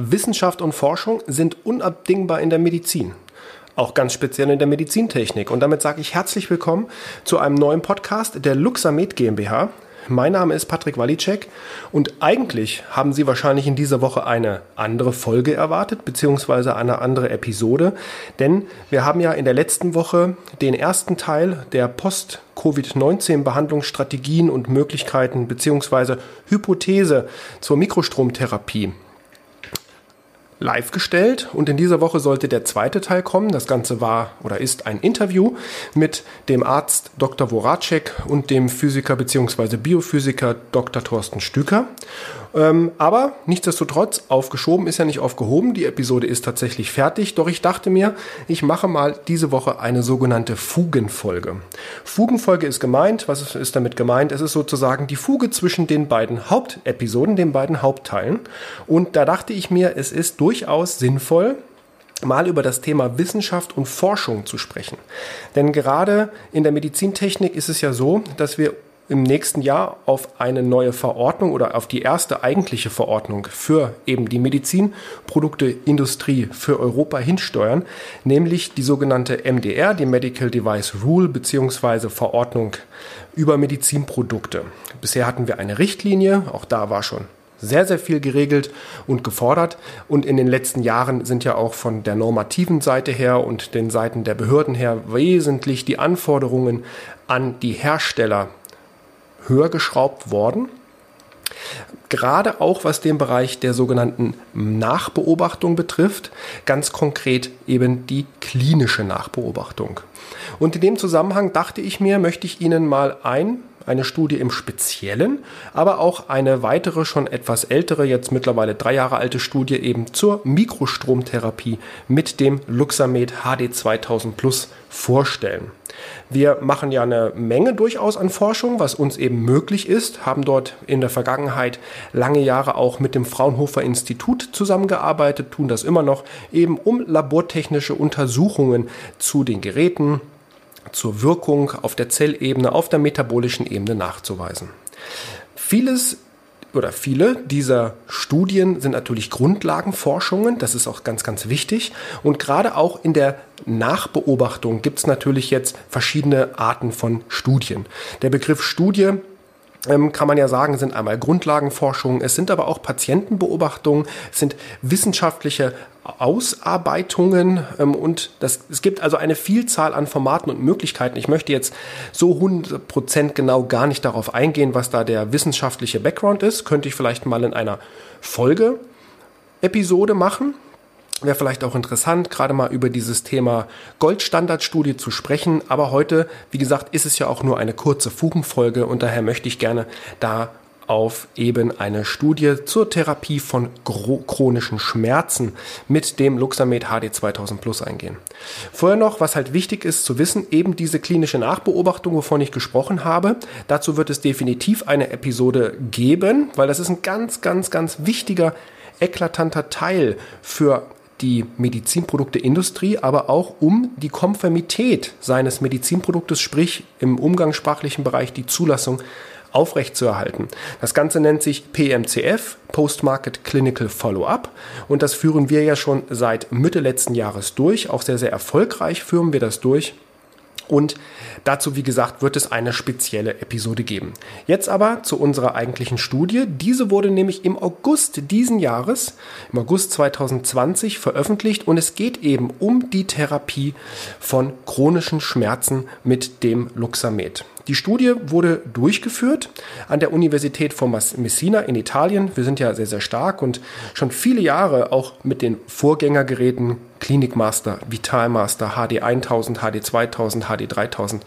Wissenschaft und Forschung sind unabdingbar in der Medizin. Auch ganz speziell in der Medizintechnik. Und damit sage ich herzlich willkommen zu einem neuen Podcast der Luxamed GmbH. Mein Name ist Patrick Walicek und eigentlich haben Sie wahrscheinlich in dieser Woche eine andere Folge erwartet, beziehungsweise eine andere Episode, denn wir haben ja in der letzten Woche den ersten Teil der Post-Covid-19-Behandlungsstrategien und Möglichkeiten beziehungsweise Hypothese zur Mikrostromtherapie live gestellt und in dieser Woche sollte der zweite Teil kommen. Das Ganze war oder ist ein Interview mit dem Arzt Dr. Voracek und dem Physiker bzw. Biophysiker Dr. Thorsten Stüker. Ähm, aber nichtsdestotrotz, aufgeschoben ist ja nicht aufgehoben. Die Episode ist tatsächlich fertig. Doch ich dachte mir, ich mache mal diese Woche eine sogenannte Fugenfolge. Fugenfolge ist gemeint. Was ist damit gemeint? Es ist sozusagen die Fuge zwischen den beiden Hauptepisoden, den beiden Hauptteilen. Und da dachte ich mir, es ist durchaus sinnvoll, mal über das Thema Wissenschaft und Forschung zu sprechen. Denn gerade in der Medizintechnik ist es ja so, dass wir im nächsten Jahr auf eine neue Verordnung oder auf die erste eigentliche Verordnung für eben die Medizinprodukteindustrie für Europa hinsteuern, nämlich die sogenannte MDR, die Medical Device Rule beziehungsweise Verordnung über Medizinprodukte. Bisher hatten wir eine Richtlinie, auch da war schon sehr, sehr viel geregelt und gefordert. Und in den letzten Jahren sind ja auch von der normativen Seite her und den Seiten der Behörden her wesentlich die Anforderungen an die Hersteller höher geschraubt worden. Gerade auch was den Bereich der sogenannten Nachbeobachtung betrifft, ganz konkret eben die klinische Nachbeobachtung. Und in dem Zusammenhang dachte ich mir, möchte ich Ihnen mal ein eine Studie im Speziellen, aber auch eine weitere, schon etwas ältere, jetzt mittlerweile drei Jahre alte Studie eben zur Mikrostromtherapie mit dem Luxamed HD 2000 Plus vorstellen. Wir machen ja eine Menge durchaus an Forschung, was uns eben möglich ist, haben dort in der Vergangenheit lange Jahre auch mit dem Fraunhofer Institut zusammengearbeitet, tun das immer noch, eben um labortechnische Untersuchungen zu den Geräten, zur Wirkung auf der Zellebene, auf der metabolischen Ebene nachzuweisen. Vieles oder viele dieser Studien sind natürlich Grundlagenforschungen, das ist auch ganz, ganz wichtig. Und gerade auch in der Nachbeobachtung gibt es natürlich jetzt verschiedene Arten von Studien. Der Begriff Studie kann man ja sagen, sind einmal Grundlagenforschung, es sind aber auch Patientenbeobachtungen, es sind wissenschaftliche Ausarbeitungen ähm, und das, es gibt also eine Vielzahl an Formaten und Möglichkeiten. Ich möchte jetzt so 100% genau gar nicht darauf eingehen, was da der wissenschaftliche Background ist. Könnte ich vielleicht mal in einer Folge Episode machen. Wäre vielleicht auch interessant, gerade mal über dieses Thema Goldstandardstudie zu sprechen. Aber heute, wie gesagt, ist es ja auch nur eine kurze Fugenfolge und daher möchte ich gerne da auf eben eine Studie zur Therapie von chronischen Schmerzen mit dem Luxamed HD 2000 Plus eingehen. Vorher noch, was halt wichtig ist zu wissen, eben diese klinische Nachbeobachtung, wovon ich gesprochen habe, dazu wird es definitiv eine Episode geben, weil das ist ein ganz, ganz, ganz wichtiger eklatanter Teil für die Medizinprodukteindustrie, aber auch um die Konformität seines Medizinproduktes, sprich im umgangssprachlichen Bereich die Zulassung aufrechtzuerhalten. Das Ganze nennt sich PMCF, Post-Market Clinical Follow-up. Und das führen wir ja schon seit Mitte letzten Jahres durch. Auch sehr, sehr erfolgreich führen wir das durch. Und dazu, wie gesagt, wird es eine spezielle Episode geben. Jetzt aber zu unserer eigentlichen Studie. Diese wurde nämlich im August diesen Jahres, im August 2020 veröffentlicht und es geht eben um die Therapie von chronischen Schmerzen mit dem Luxamed. Die Studie wurde durchgeführt an der Universität von Messina in Italien. Wir sind ja sehr, sehr stark und schon viele Jahre auch mit den Vorgängergeräten Klinikmaster, Vitalmaster, HD 1000, HD 2000, HD 3000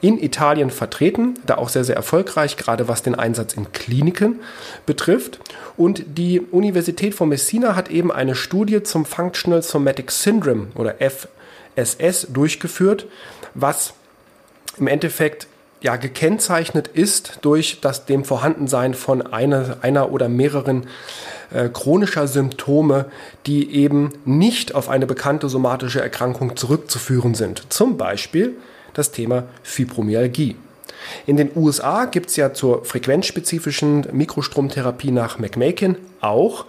in Italien vertreten, da auch sehr, sehr erfolgreich, gerade was den Einsatz in Kliniken betrifft. Und die Universität von Messina hat eben eine Studie zum Functional Somatic Syndrome oder FSS durchgeführt, was im Endeffekt ja, gekennzeichnet ist durch das dem Vorhandensein von einer, einer oder mehreren äh, chronischer Symptome, die eben nicht auf eine bekannte somatische Erkrankung zurückzuführen sind. Zum Beispiel das Thema Fibromyalgie. In den USA gibt es ja zur frequenzspezifischen Mikrostromtherapie nach McMakin auch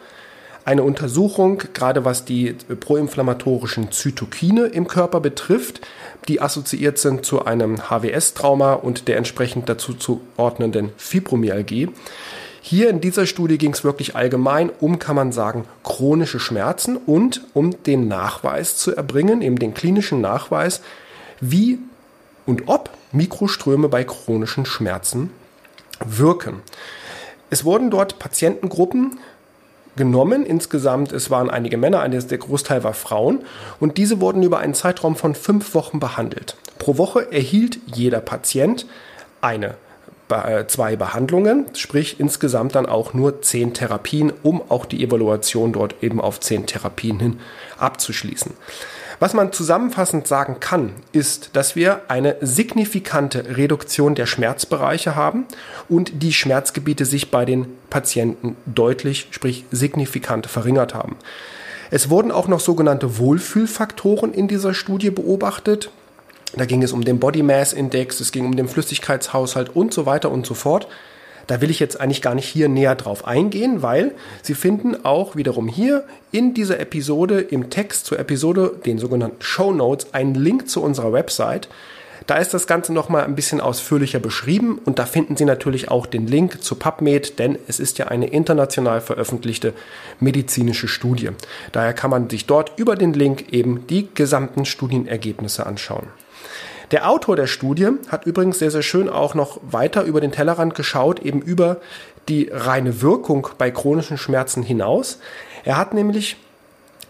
eine Untersuchung, gerade was die proinflammatorischen Zytokine im Körper betrifft, die assoziiert sind zu einem HWS-Trauma und der entsprechend dazu zuordnenden Fibromyalgie. Hier in dieser Studie ging es wirklich allgemein um, kann man sagen, chronische Schmerzen und um den Nachweis zu erbringen, eben den klinischen Nachweis, wie und ob Mikroströme bei chronischen Schmerzen wirken. Es wurden dort Patientengruppen genommen. Insgesamt, es waren einige Männer, der Großteil war Frauen. Und diese wurden über einen Zeitraum von fünf Wochen behandelt. Pro Woche erhielt jeder Patient eine äh, zwei Behandlungen, sprich insgesamt dann auch nur zehn Therapien, um auch die Evaluation dort eben auf zehn Therapien hin abzuschließen. Was man zusammenfassend sagen kann, ist, dass wir eine signifikante Reduktion der Schmerzbereiche haben und die Schmerzgebiete sich bei den Patienten deutlich, sprich signifikant verringert haben. Es wurden auch noch sogenannte Wohlfühlfaktoren in dieser Studie beobachtet. Da ging es um den Body Mass Index, es ging um den Flüssigkeitshaushalt und so weiter und so fort. Da will ich jetzt eigentlich gar nicht hier näher drauf eingehen, weil Sie finden auch wiederum hier in dieser Episode im Text zur Episode, den sogenannten Show Notes, einen Link zu unserer Website. Da ist das Ganze nochmal ein bisschen ausführlicher beschrieben und da finden Sie natürlich auch den Link zu PubMed, denn es ist ja eine international veröffentlichte medizinische Studie. Daher kann man sich dort über den Link eben die gesamten Studienergebnisse anschauen. Der Autor der Studie hat übrigens sehr, sehr schön auch noch weiter über den Tellerrand geschaut, eben über die reine Wirkung bei chronischen Schmerzen hinaus. Er hat nämlich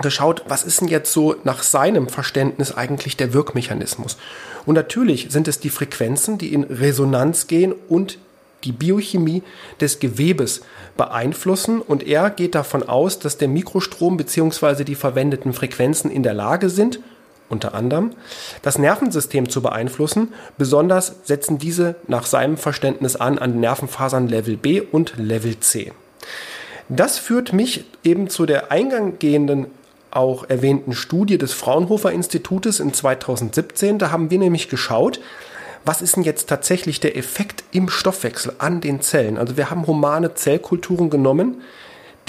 geschaut, was ist denn jetzt so nach seinem Verständnis eigentlich der Wirkmechanismus? Und natürlich sind es die Frequenzen, die in Resonanz gehen und die Biochemie des Gewebes beeinflussen und er geht davon aus, dass der Mikrostrom bzw. die verwendeten Frequenzen in der Lage sind, unter anderem, das Nervensystem zu beeinflussen. Besonders setzen diese nach seinem Verständnis an an Nervenfasern Level B und Level C. Das führt mich eben zu der eingehenden auch erwähnten Studie des Fraunhofer Institutes in 2017. Da haben wir nämlich geschaut, was ist denn jetzt tatsächlich der Effekt im Stoffwechsel an den Zellen? Also wir haben humane Zellkulturen genommen,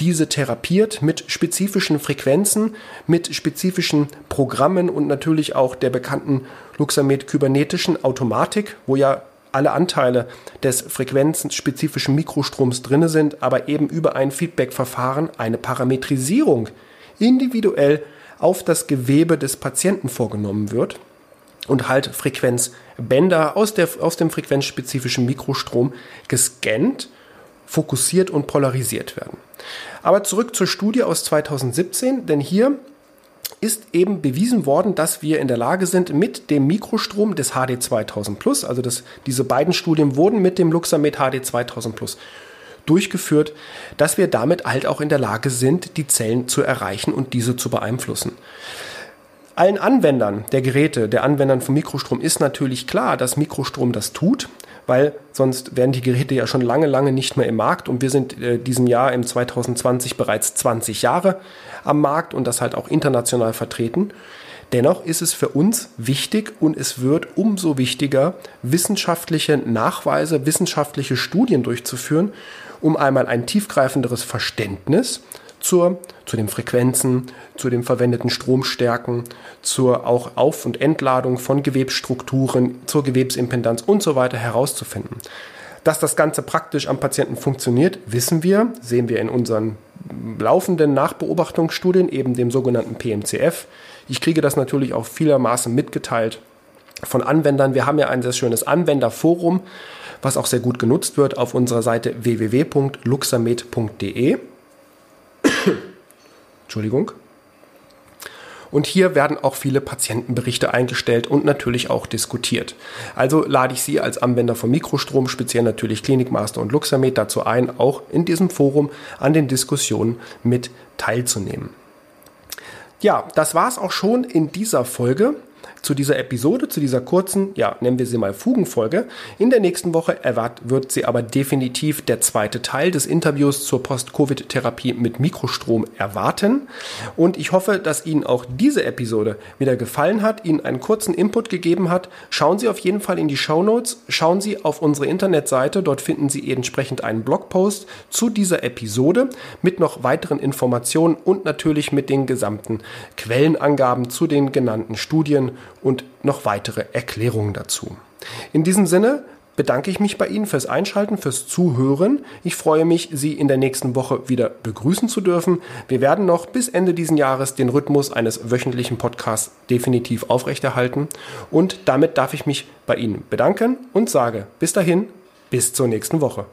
diese therapiert mit spezifischen Frequenzen, mit spezifischen Programmen und natürlich auch der bekannten Luxamed-kybernetischen Automatik, wo ja alle Anteile des frequenzspezifischen Mikrostroms drinne sind, aber eben über ein Feedback-Verfahren eine Parametrisierung individuell auf das Gewebe des Patienten vorgenommen wird und halt Frequenzbänder aus, der, aus dem frequenzspezifischen Mikrostrom gescannt, fokussiert und polarisiert werden. Aber zurück zur Studie aus 2017, denn hier ist eben bewiesen worden, dass wir in der Lage sind, mit dem Mikrostrom des HD 2000 Plus, also das, diese beiden Studien wurden mit dem Luxamed HD 2000 Plus durchgeführt, dass wir damit halt auch in der Lage sind, die Zellen zu erreichen und diese zu beeinflussen. Allen Anwendern der Geräte, der Anwendern von Mikrostrom ist natürlich klar, dass Mikrostrom das tut weil sonst wären die Geräte ja schon lange, lange nicht mehr im Markt und wir sind äh, diesem Jahr im 2020 bereits 20 Jahre am Markt und das halt auch international vertreten. Dennoch ist es für uns wichtig und es wird umso wichtiger, wissenschaftliche Nachweise, wissenschaftliche Studien durchzuführen, um einmal ein tiefgreifenderes Verständnis zur, zu den Frequenzen, zu den verwendeten Stromstärken, zur auch Auf- und Entladung von Gewebsstrukturen, zur Gewebsimpedanz und so weiter herauszufinden. Dass das Ganze praktisch am Patienten funktioniert, wissen wir, sehen wir in unseren laufenden Nachbeobachtungsstudien, eben dem sogenannten PMCF. Ich kriege das natürlich auch vielermaßen mitgeteilt von Anwendern. Wir haben ja ein sehr schönes Anwenderforum, was auch sehr gut genutzt wird auf unserer Seite www.luxamed.de. Entschuldigung. Und hier werden auch viele Patientenberichte eingestellt und natürlich auch diskutiert. Also lade ich Sie als Anwender von Mikrostrom, speziell natürlich Klinikmaster und Luxamed, dazu ein, auch in diesem Forum an den Diskussionen mit teilzunehmen. Ja, das war es auch schon in dieser Folge. Zu dieser Episode, zu dieser kurzen, ja, nennen wir sie mal Fugenfolge. In der nächsten Woche erwartet, wird sie aber definitiv der zweite Teil des Interviews zur Post-Covid-Therapie mit Mikrostrom erwarten. Und ich hoffe, dass Ihnen auch diese Episode wieder gefallen hat, Ihnen einen kurzen Input gegeben hat. Schauen Sie auf jeden Fall in die Show Notes, schauen Sie auf unsere Internetseite, dort finden Sie entsprechend einen Blogpost zu dieser Episode mit noch weiteren Informationen und natürlich mit den gesamten Quellenangaben zu den genannten Studien und noch weitere Erklärungen dazu. In diesem Sinne bedanke ich mich bei Ihnen fürs Einschalten, fürs Zuhören. Ich freue mich, Sie in der nächsten Woche wieder begrüßen zu dürfen. Wir werden noch bis Ende dieses Jahres den Rhythmus eines wöchentlichen Podcasts definitiv aufrechterhalten. Und damit darf ich mich bei Ihnen bedanken und sage bis dahin, bis zur nächsten Woche.